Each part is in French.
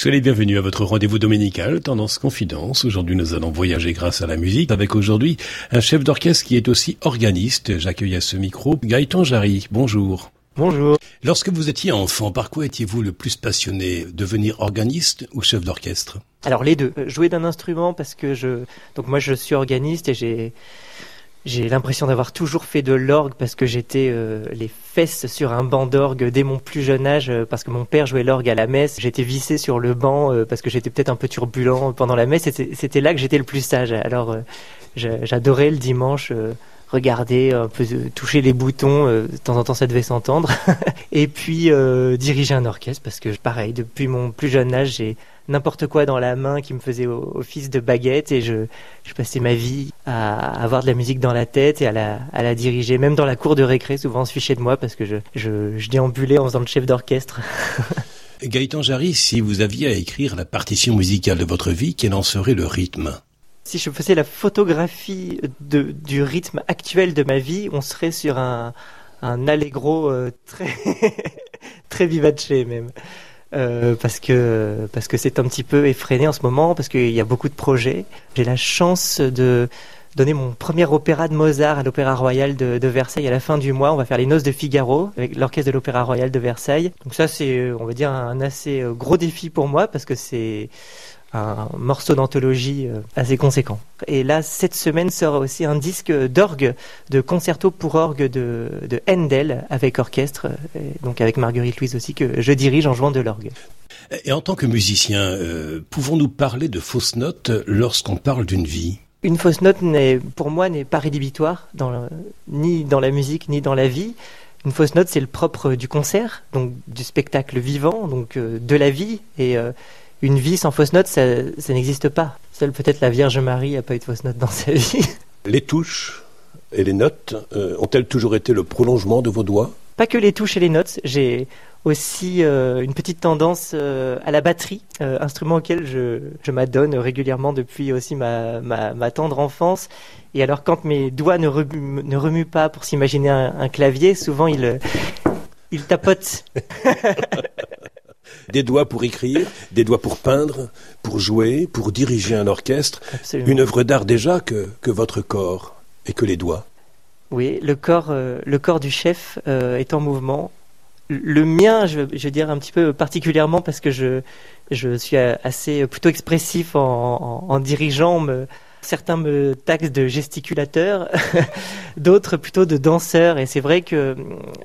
Soyez les bienvenus à votre rendez-vous dominical, Tendance Confidence. Aujourd'hui, nous allons voyager grâce à la musique avec aujourd'hui un chef d'orchestre qui est aussi organiste. J'accueille à ce micro Gaëtan Jarry. Bonjour. Bonjour. Lorsque vous étiez enfant, par quoi étiez-vous le plus passionné Devenir organiste ou chef d'orchestre? Alors les deux. Jouer d'un instrument parce que je... Donc moi je suis organiste et j'ai... J'ai l'impression d'avoir toujours fait de l'orgue parce que j'étais euh, les fesses sur un banc d'orgue dès mon plus jeune âge euh, parce que mon père jouait l'orgue à la messe. J'étais vissé sur le banc euh, parce que j'étais peut-être un peu turbulent pendant la messe. C'était là que j'étais le plus sage. Alors j'adorais le dimanche regarder, un peu toucher les boutons. de temps en temps, ça devait s'entendre. et puis diriger un orchestre parce que pareil, depuis mon plus jeune âge, j'ai n'importe quoi dans la main qui me faisait office de baguette et je, je passais ma vie à avoir de la musique dans la tête et à la, à la diriger. Même dans la cour de récré, souvent on se fichait de moi parce que je, je, je déambulais en faisant le chef d'orchestre. Gaëtan Jarry, si vous aviez à écrire la partition musicale de votre vie, quel en serait le rythme? Si je faisais la photographie de, du rythme actuel de ma vie, on serait sur un, un allegro euh, très, très vivace même. Euh, parce que parce que c'est un petit peu effréné en ce moment, parce qu'il y a beaucoup de projets. J'ai la chance de donner mon premier opéra de Mozart à l'Opéra Royal de, de, Versailles à la fin du mois. On va faire les Noces de Figaro avec l'orchestre de l'Opéra Royal de Versailles. Donc ça, c'est, on va dire, un assez euh, gros défi pour moi parce que c'est un morceau d'anthologie euh, assez conséquent. Et là, cette semaine sera aussi un disque d'orgue, de concerto pour orgue de, de Handel avec orchestre, euh, donc avec Marguerite Louise aussi, que je dirige en jouant de l'orgue. Et en tant que musicien, euh, pouvons-nous parler de fausses notes lorsqu'on parle d'une vie? Une fausse note, n'est, pour moi, n'est pas rédhibitoire, dans ni dans la musique, ni dans la vie. Une fausse note, c'est le propre du concert, donc du spectacle vivant, donc de la vie. Et une vie sans fausse note, ça, n'existe pas. Seule peut-être la Vierge Marie n'a pas eu de fausse note dans sa vie. Les touches et les notes euh, ont-elles toujours été le prolongement de vos doigts? Pas que les touches et les notes. J'ai aussi euh, une petite tendance euh, à la batterie, instrument auquel je, je m'adonne régulièrement depuis aussi ma, ma, tendre enfance. Et alors quand mes doigts ne, remuent, ne remuent pas pour s'imaginer un, un, clavier, souvent ils, ils tapotent. Des doigts pour écrire, des doigts pour peindre, pour jouer, pour diriger un orchestre. Une œuvre d'art déjà que, que votre corps et que les doigts. Oui, le corps, euh, le corps du chef euh, est en mouvement. Le mien, je, je veux dire un petit peu particulièrement parce que je, je suis assez plutôt expressif en, en, en dirigeant. Certains me taxent de gesticulateur, d'autres plutôt de danseur. Et c'est vrai que,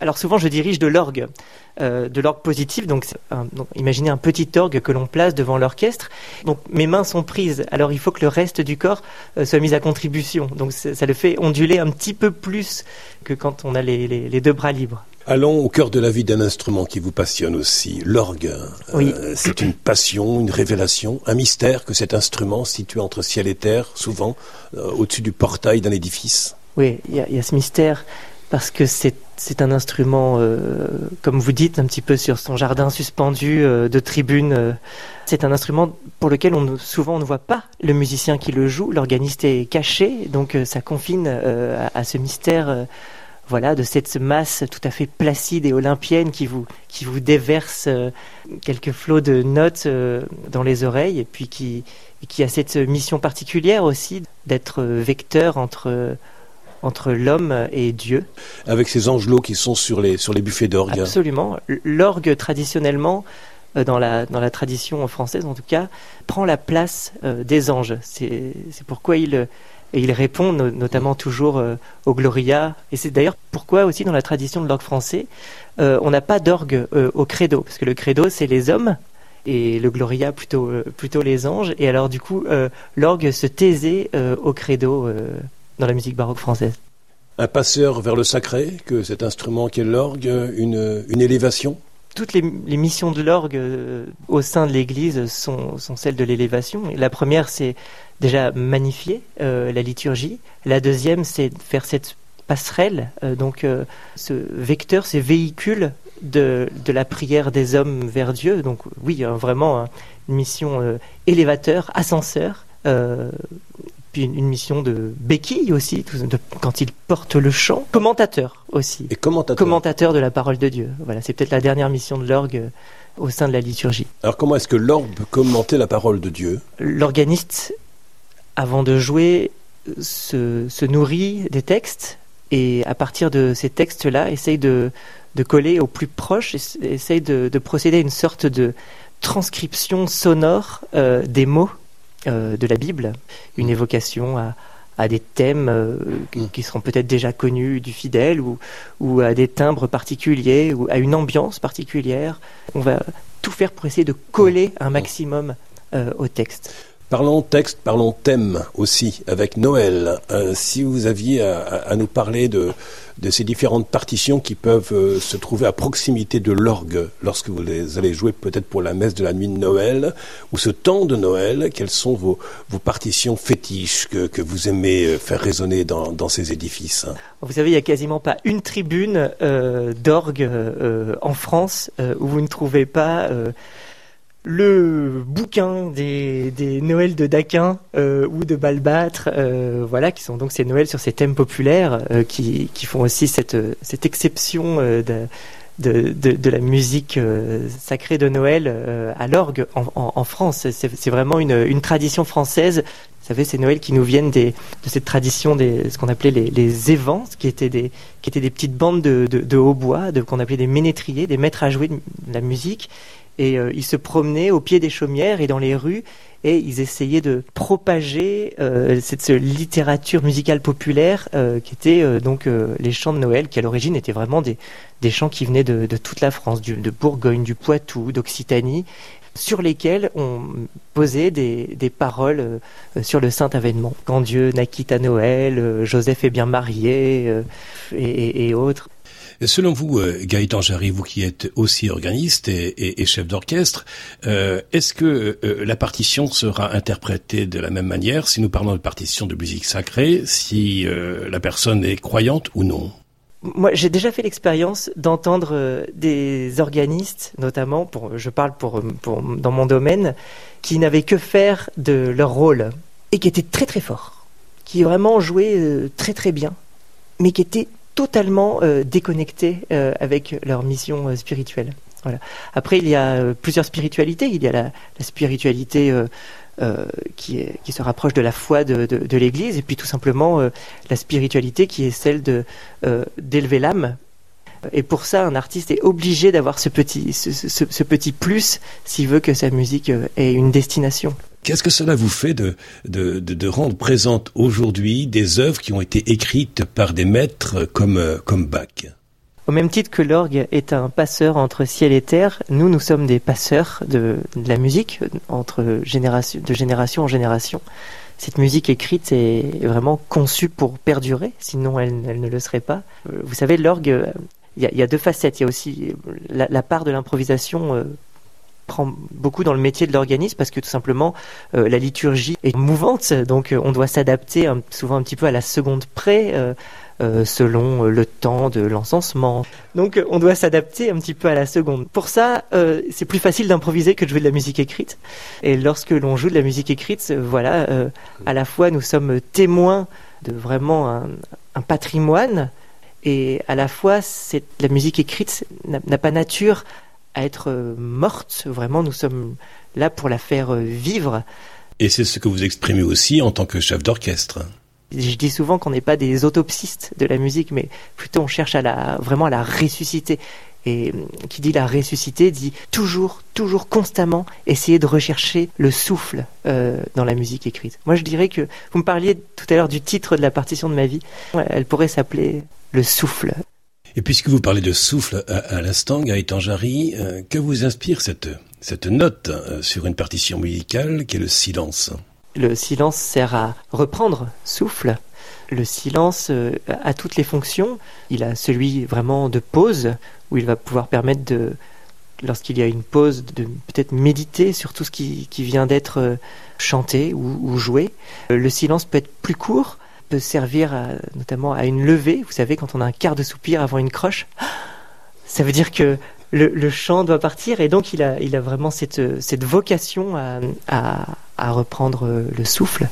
alors souvent je dirige de l'orgue, euh, de l'orgue positif. Donc, imaginez un petit orgue que l'on place devant l'orchestre. Donc mes mains sont prises. Alors il faut que le reste du corps euh, soit mis à contribution. Donc ça le fait onduler un petit peu plus que quand on a les deux bras libres. Allons au cœur de la vie d'un instrument qui vous passionne aussi, l'orgue. Euh, c'est une passion, une révélation, un mystère que cet instrument situé entre ciel et terre, souvent euh, au-dessus du portail d'un édifice. Oui, il y, a ce mystère parce que c'est un instrument, euh, comme vous dites, un petit peu sur son jardin suspendu de tribune. c'est un instrument pour lequel on, souvent on ne voit pas le musicien qui le joue. L'organiste est caché, donc ça confine à, ce mystère voilà, de cette masse tout à fait placide et olympienne qui vous, qui vous déverse euh, quelques flots de notes euh, dans les oreilles et puis qui, qui a cette mission particulière aussi d'être vecteur entre, entre l'homme et Dieu. Avec ces angelots qui sont sur les, sur les buffets d'orgue. Absolument. L'orgue, traditionnellement, euh, dans la, dans la tradition française en tout cas, prend la place des anges. C'est pourquoi il et il répond notamment toujours euh, au Gloria. Et c'est d'ailleurs pourquoi aussi dans la tradition de l'orgue français, euh, on n'a pas d'orgue euh, au credo, parce que le credo c'est les hommes et le Gloria plutôt plutôt les anges. Et alors du coup, l'orgue se taisait au credo dans la musique baroque française. Un passeur vers le sacré, que cet instrument qu'est l'orgue, une, une élévation? Toutes les, missions de l'orgue au sein de l'Église sont, celles de l'élévation. La première, c'est déjà magnifier euh, la liturgie. La deuxième, c'est faire cette passerelle, euh, donc euh, ce vecteur, ces véhicules de, de, la prière des hommes vers Dieu. Donc oui, vraiment hein, une mission élévateur, ascenseur, puis une, mission de béquille aussi, de, quand il porte le chant. Commentateur aussi. Et commentateur. Commentateur de la parole de Dieu. Voilà, c'est peut-être la dernière mission de l'orgue au sein de la liturgie. Alors comment est-ce que l'orgue peut commenter la parole de Dieu? L'organiste, avant de jouer, se, se, nourrit des textes et à partir de ces textes-là, essaye de, de, coller au plus proche, essaye de, de, procéder à une sorte de transcription sonore euh, des mots euh, de la Bible, une évocation à, à des thèmes euh, mm. qui seront peut-être déjà connus du fidèle ou, ou à des timbres particuliers ou à une ambiance particulière. On va tout faire pour essayer de coller un maximum euh, au texte. Parlons texte, parlons thème aussi avec Noël. Euh, si vous aviez à, nous parler de, de ces différentes partitions qui peuvent euh, se trouver à proximité de l'orgue lorsque vous les allez jouer peut-être pour la messe de la nuit de Noël ou ce temps de Noël, quelles sont vos, vos partitions fétiches que, que, vous aimez euh, faire résonner dans, dans ces édifices? Vous savez, il n'y a quasiment pas une tribune d'orgue en France où vous ne trouvez pas le bouquin des, Noëls de Daquin euh, ou de Balbâtre, euh, voilà, qui sont donc ces Noëls sur ces thèmes populaires euh, qui, font aussi cette, exception de, la musique sacrée de Noël à l'orgue en, France. C'est vraiment une, tradition française. Vous savez, ces Noëls qui nous viennent de cette tradition des ce qu'on appelait les, évents, qui étaient des petites bandes de, de, de hautbois, qu'on appelait des ménétriers, des maîtres à jouer de la musique et euh, ils se promenaient au pied des chaumières et dans les rues et ils essayaient de propager euh, cette, littérature musicale populaire euh, qui était donc les chants de Noël qui à l'origine étaient vraiment des, des chants qui venaient de, toute la France, de Bourgogne, du Poitou, d'Occitanie sur lesquels on posait des, des paroles sur le saint avènement. Quand Dieu naquit à Noël, Joseph est bien marié et autres. Selon vous, euh, Gaëtan Jarry, vous qui êtes aussi organiste et, chef d'orchestre, euh, est-ce que euh, la partition sera interprétée de la même manière si nous parlons de partition de musique sacrée, si la personne est croyante ou non? Moi, j'ai déjà fait l'expérience d'entendre des organistes, notamment, pour, je parle pour, dans mon domaine, qui n'avaient que faire de leur rôle et qui étaient très très forts, qui vraiment jouaient très très bien, mais qui étaient totalement euh, déconnectés euh, avec leur mission euh, spirituelle. Après, il y a plusieurs spiritualités. Il y a la, spiritualité qui, se rapproche de la foi de, l'Église, et puis tout simplement la spiritualité qui est celle d'élever l'âme. Et pour ça, un artiste est obligé d'avoir ce petit plus s'il veut que sa musique ait une destination. Qu'est-ce que cela vous fait de, de, de, rendre présente aujourd'hui des œuvres qui ont été écrites par des maîtres comme, comme Bach? Au même titre que l'orgue est un passeur entre ciel et terre, nous, nous sommes des passeurs de, la musique entre de génération en génération. Cette musique écrite est vraiment conçue pour perdurer, sinon elle, ne le serait pas. Vous savez, l'orgue, il y, a deux facettes. Il y a aussi la, part de l'improvisation euh, prend beaucoup dans le métier de l'organisme parce que tout simplement euh, la liturgie est mouvante, donc euh, on doit s'adapter souvent un petit peu à la seconde près. Euh, selon le temps de l'encensement. Donc on doit s'adapter un petit peu à la seconde. Pour ça, c'est plus facile d'improviser que de jouer de la musique écrite. Et lorsque l'on joue de la musique écrite, voilà, à la fois nous sommes témoins de vraiment un, un patrimoine, et à la fois la musique écrite n'a pas nature à être euh, morte. Vraiment, nous sommes là pour la faire euh, vivre. Et c'est ce que vous exprimez aussi en tant que chef d'orchestre. Je dis souvent qu'on n'est pas des autopsistes de la musique, mais plutôt on cherche à la, vraiment à la ressusciter. Et euh, qui dit la ressusciter dit toujours, toujours constamment essayer de rechercher le souffle euh, dans la musique écrite. Moi je dirais que vous me parliez tout à l'heure du titre de la partition de ma vie. Elle pourrait s'appeler Le souffle. Et puisque vous parlez de souffle à, à l'instant, Gaëtan Jarry, euh, que vous inspire cette, cette note euh, sur une partition musicale qui est le silence? Le silence sert à reprendre souffle. Le silence euh, a toutes les fonctions. Il a celui vraiment de pause, où il va pouvoir permettre de, lorsqu'il y a une pause, de peut-être méditer sur tout ce qui, qui vient d'être chanté ou joué. Le silence peut être plus court, servir à, notamment à une levée. Vous savez, quand on a un quart de soupir avant une croche, ça veut dire que le, chant doit partir et donc il a, vraiment cette, vocation à, reprendre le souffle.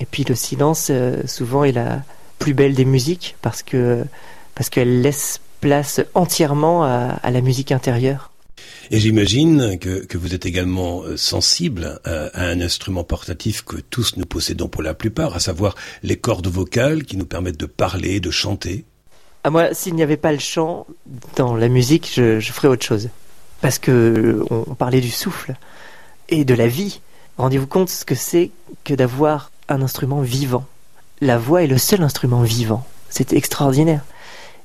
Et puis le silence, souvent, est la plus belle des musiques parce que parce qu'elle laisse place entièrement à la musique intérieure. Et j'imagine que, que, vous êtes également euh, sensible à, un instrument portatif que tous nous possédons pour la plupart, à savoir les cordes vocales qui nous permettent de parler, de chanter. À ah, moi, s'il n'y avait pas le chant dans la musique, je, je ferais autre chose. Parce que on parlait du souffle et de la vie. Rendez-vous compte ce que c'est que d'avoir un instrument vivant. La voix est le seul instrument vivant. C'est extraordinaire.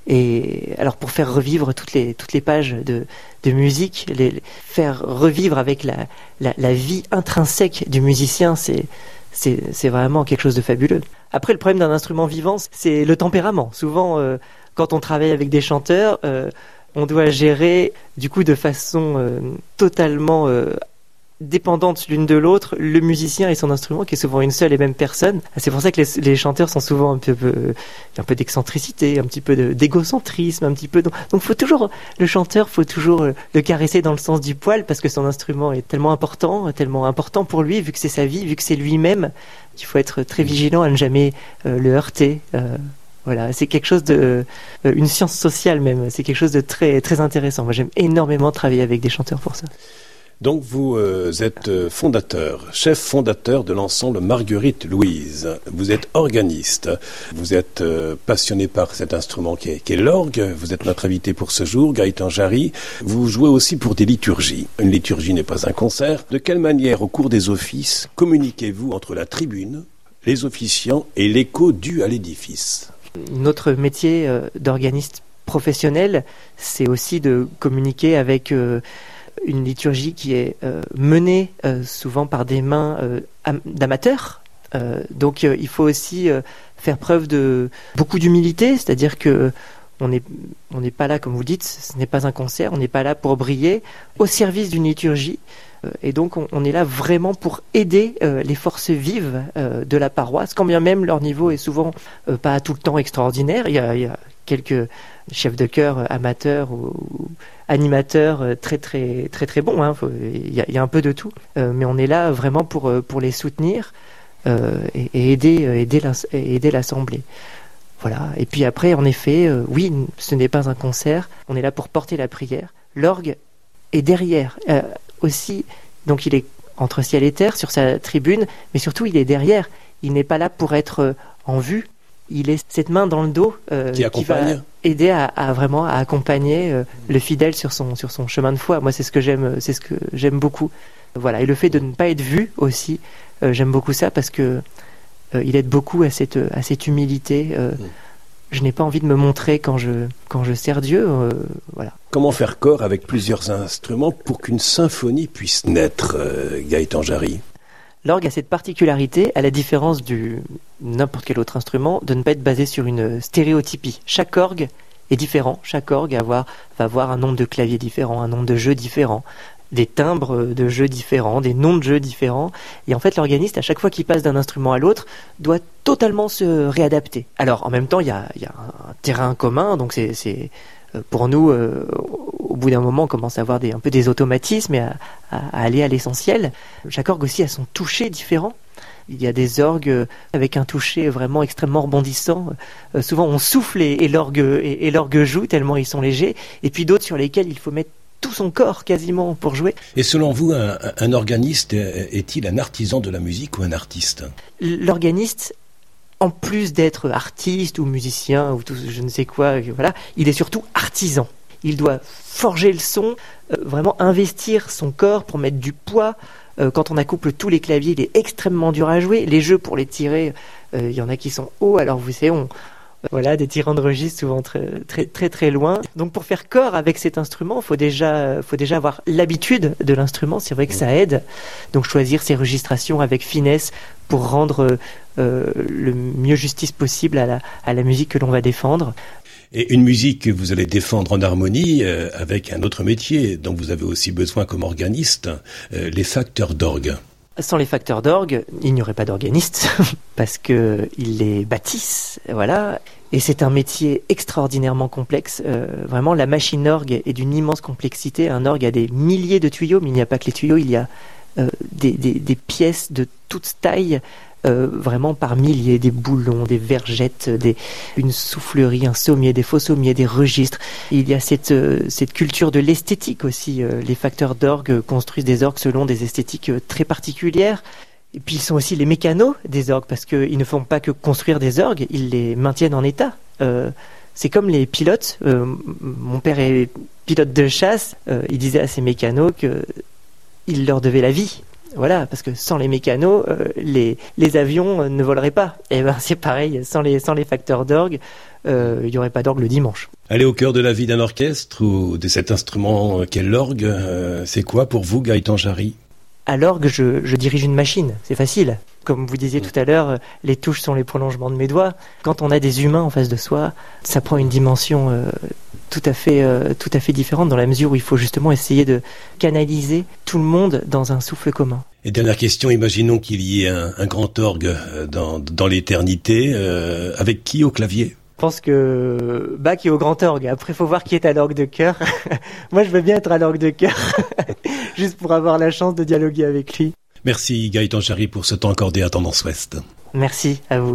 Et alors pour faire revivre toutes les, toutes les pages de, de musique, les, faire revivre avec la, la, vie intrinsèque du musicien, c'est, c'est, vraiment quelque chose de fabuleux. Après, le problème d'un instrument vivant, c'est le tempérament. Souvent, euh, quand on travaille avec des chanteurs, euh, on doit gérer du coup de façon euh, totalement dépendantes l'une de l'autre, le musicien et son instrument, qui est souvent une seule et même personne. C'est pour ça que les, chanteurs sont souvent un peu, un peu d'excentricité, un petit peu d'égocentrisme, un petit peu. Donc, il faut toujours le chanteur, faut toujours euh, le caresser dans le sens du poil parce que son instrument est tellement important, tellement important pour lui, vu que c'est sa vie, vu que c'est lui-même. Il faut être très vigilant à ne jamais euh, le heurter. Euh, voilà, c'est quelque chose de, une science sociale même. C'est quelque chose de très très intéressant. Moi, j'aime énormément travailler avec des chanteurs pour ça. Donc vous euh, êtes euh, fondateur, chef fondateur de l'ensemble Marguerite Louise. Vous êtes organiste. Vous êtes euh, passionné par cet instrument qui est, l'orgue. Vous êtes notre invité pour ce jour, Gaëtan Jarry. Vous jouez aussi pour des liturgies. Une liturgie n'est pas un concert. De quelle manière, au cours des offices, communiquez-vous entre la tribune, les officiants et l'écho dû à l'édifice? Notre métier d'organiste professionnel, c'est aussi de communiquer avec une liturgie qui est euh, menée euh, souvent par des mains euh, d'amateurs. donc il faut aussi faire preuve de beaucoup d'humilité, c'est-à-dire que on n'est pas là, comme vous dites, ce n'est pas un concert, on n'est pas là pour briller, au service d'une liturgie. Et donc on, est là vraiment pour aider les forces vives de la paroisse, quand bien même leur niveau est souvent pas tout le temps extraordinaire. Il y a quelques chefs de chœur amateurs ou, animateurs euh, très très très très bons. Hein. Il y, a un peu de tout, euh, mais on est là vraiment pour euh, pour les soutenir et, aider aider aider l'assemblée. Voilà. Et puis après, en effet, oui, ce n'est pas un concert. On est là pour porter la prière. L'orgue est derrière aussi. Donc il est entre ciel et terre sur sa tribune, mais surtout il est derrière. Il n'est pas là pour être en vue, il est cette main dans le dos euh, qui, va aider à, vraiment à accompagner euh, le fidèle sur son sur son chemin de foi. Moi, c'est ce que j'aime, c'est ce que j'aime beaucoup. Voilà, et le fait de ne pas être vu aussi, euh, j'aime beaucoup ça parce que il aide beaucoup à cette à cette humilité. Mm. Je n'ai pas envie de me montrer quand je quand je sers Dieu. voilà. Comment faire corps avec plusieurs instruments pour qu'une symphonie puisse naître, Gaëtan Jarry? L'orgue a cette particularité, à la différence du n'importe quel autre instrument, de ne pas être basé sur une stéréotypie. Chaque orgue est différent, chaque orgue va avoir un nombre de claviers différent, un nombre de jeux différents, des timbres de jeux différents, des noms de jeux différents. Et en fait, l'organiste, à chaque fois qu'il passe d'un instrument à l'autre, doit totalement se réadapter. Alors, en même temps, il y a, un terrain commun, donc c'est euh, pour nous, euh, au bout d'un moment, on commence à avoir des, un peu des automatismes et à, aller à l'essentiel. Chaque orgue aussi a son toucher différent. Il y a des orgues avec un toucher vraiment extrêmement rebondissant. Euh, souvent, on souffle et, l'orgue et, l'orgue joue tellement ils sont légers. Et puis d'autres sur lesquels il faut mettre tout son corps quasiment pour jouer. Et selon vous, un organiste est-il un artisan de la musique ou un artiste? L'organiste en plus d'être artiste ou musicien ou tout, je ne sais quoi, voilà, il est surtout artisan. Il doit forger le son, euh, vraiment investir son corps pour mettre du poids. Euh, quand on accouple tous les claviers, il est extrêmement dur à jouer. Les jeux pour les tirer, euh, il y en a qui sont hauts. Alors vous savez, on, voilà, des tirants de registre souvent très, très très loin. Donc pour faire corps avec cet instrument, faut déjà faut déjà avoir l'habitude de l'instrument. C'est vrai que ça aide. Donc choisir ses registrations avec finesse pour rendre le mieux justice possible à la, à la musique que l'on va défendre. Et une musique que vous allez défendre en harmonie euh, avec un autre métier dont vous avez aussi besoin comme organiste, euh, les facteurs d'orgue. Sans les facteurs d'orgue, il n'y aurait pas d'organiste parce que ils les bâtissent, voilà. Et c'est un métier extraordinairement complexe. Euh, vraiment, la machine orgue est d'une immense complexité. Un orgue a des milliers de tuyaux, mais il n'y a pas que les tuyaux. Il y a des, des, pièces de toute taille euh, vraiment par milliers, des boulons, des vergettes, des, une soufflerie, un sommier, des faux sommiers, des registres. il y a cette, euh, culture de l'esthétique aussi. Euh, les facteurs d'orgue construisent des orgues selon des esthétiques très particulières. Et puis ils sont aussi les mécanos des orgues, parce qu'ils ne font pas que construire des orgues, ils les maintiennent en état. c'est comme les pilotes. mon père est pilote de chasse. il disait à ses mécanos qu'il leur devait la vie. Voilà, parce que sans les mécanos, euh, les, avions euh, ne voleraient pas. Et ben c'est pareil, sans les, sans les facteurs d'orgue, euh, il n'y aurait pas d'orgue le dimanche. Aller au cœur de la vie d'un orchestre ou de cet instrument qu'est l'orgue, c'est quoi pour vous, Gaëtan Jarry? À l'orgue, je, je, dirige une machine, c'est facile. Comme vous disiez tout à l'heure, les touches sont les prolongements de mes doigts. Quand on a des humains en face de soi, ça prend une dimension tout à fait, euh, tout à fait différente dans la mesure où il faut justement essayer de canaliser tout le monde dans un souffle commun. Et dernière question, imaginons qu'il y ait un, grand orgue euh, dans, dans l'éternité. Euh, avec qui au clavier? Je pense que Bach est au grand orgue. Après, il faut voir qui est à l'orgue de cœur. Moi, je veux bien être à l'orgue de cœur, juste pour avoir la chance de dialoguer avec lui. Merci Gaëtan Jarry pour ce temps accordé à Tendance Ouest. Merci à vous.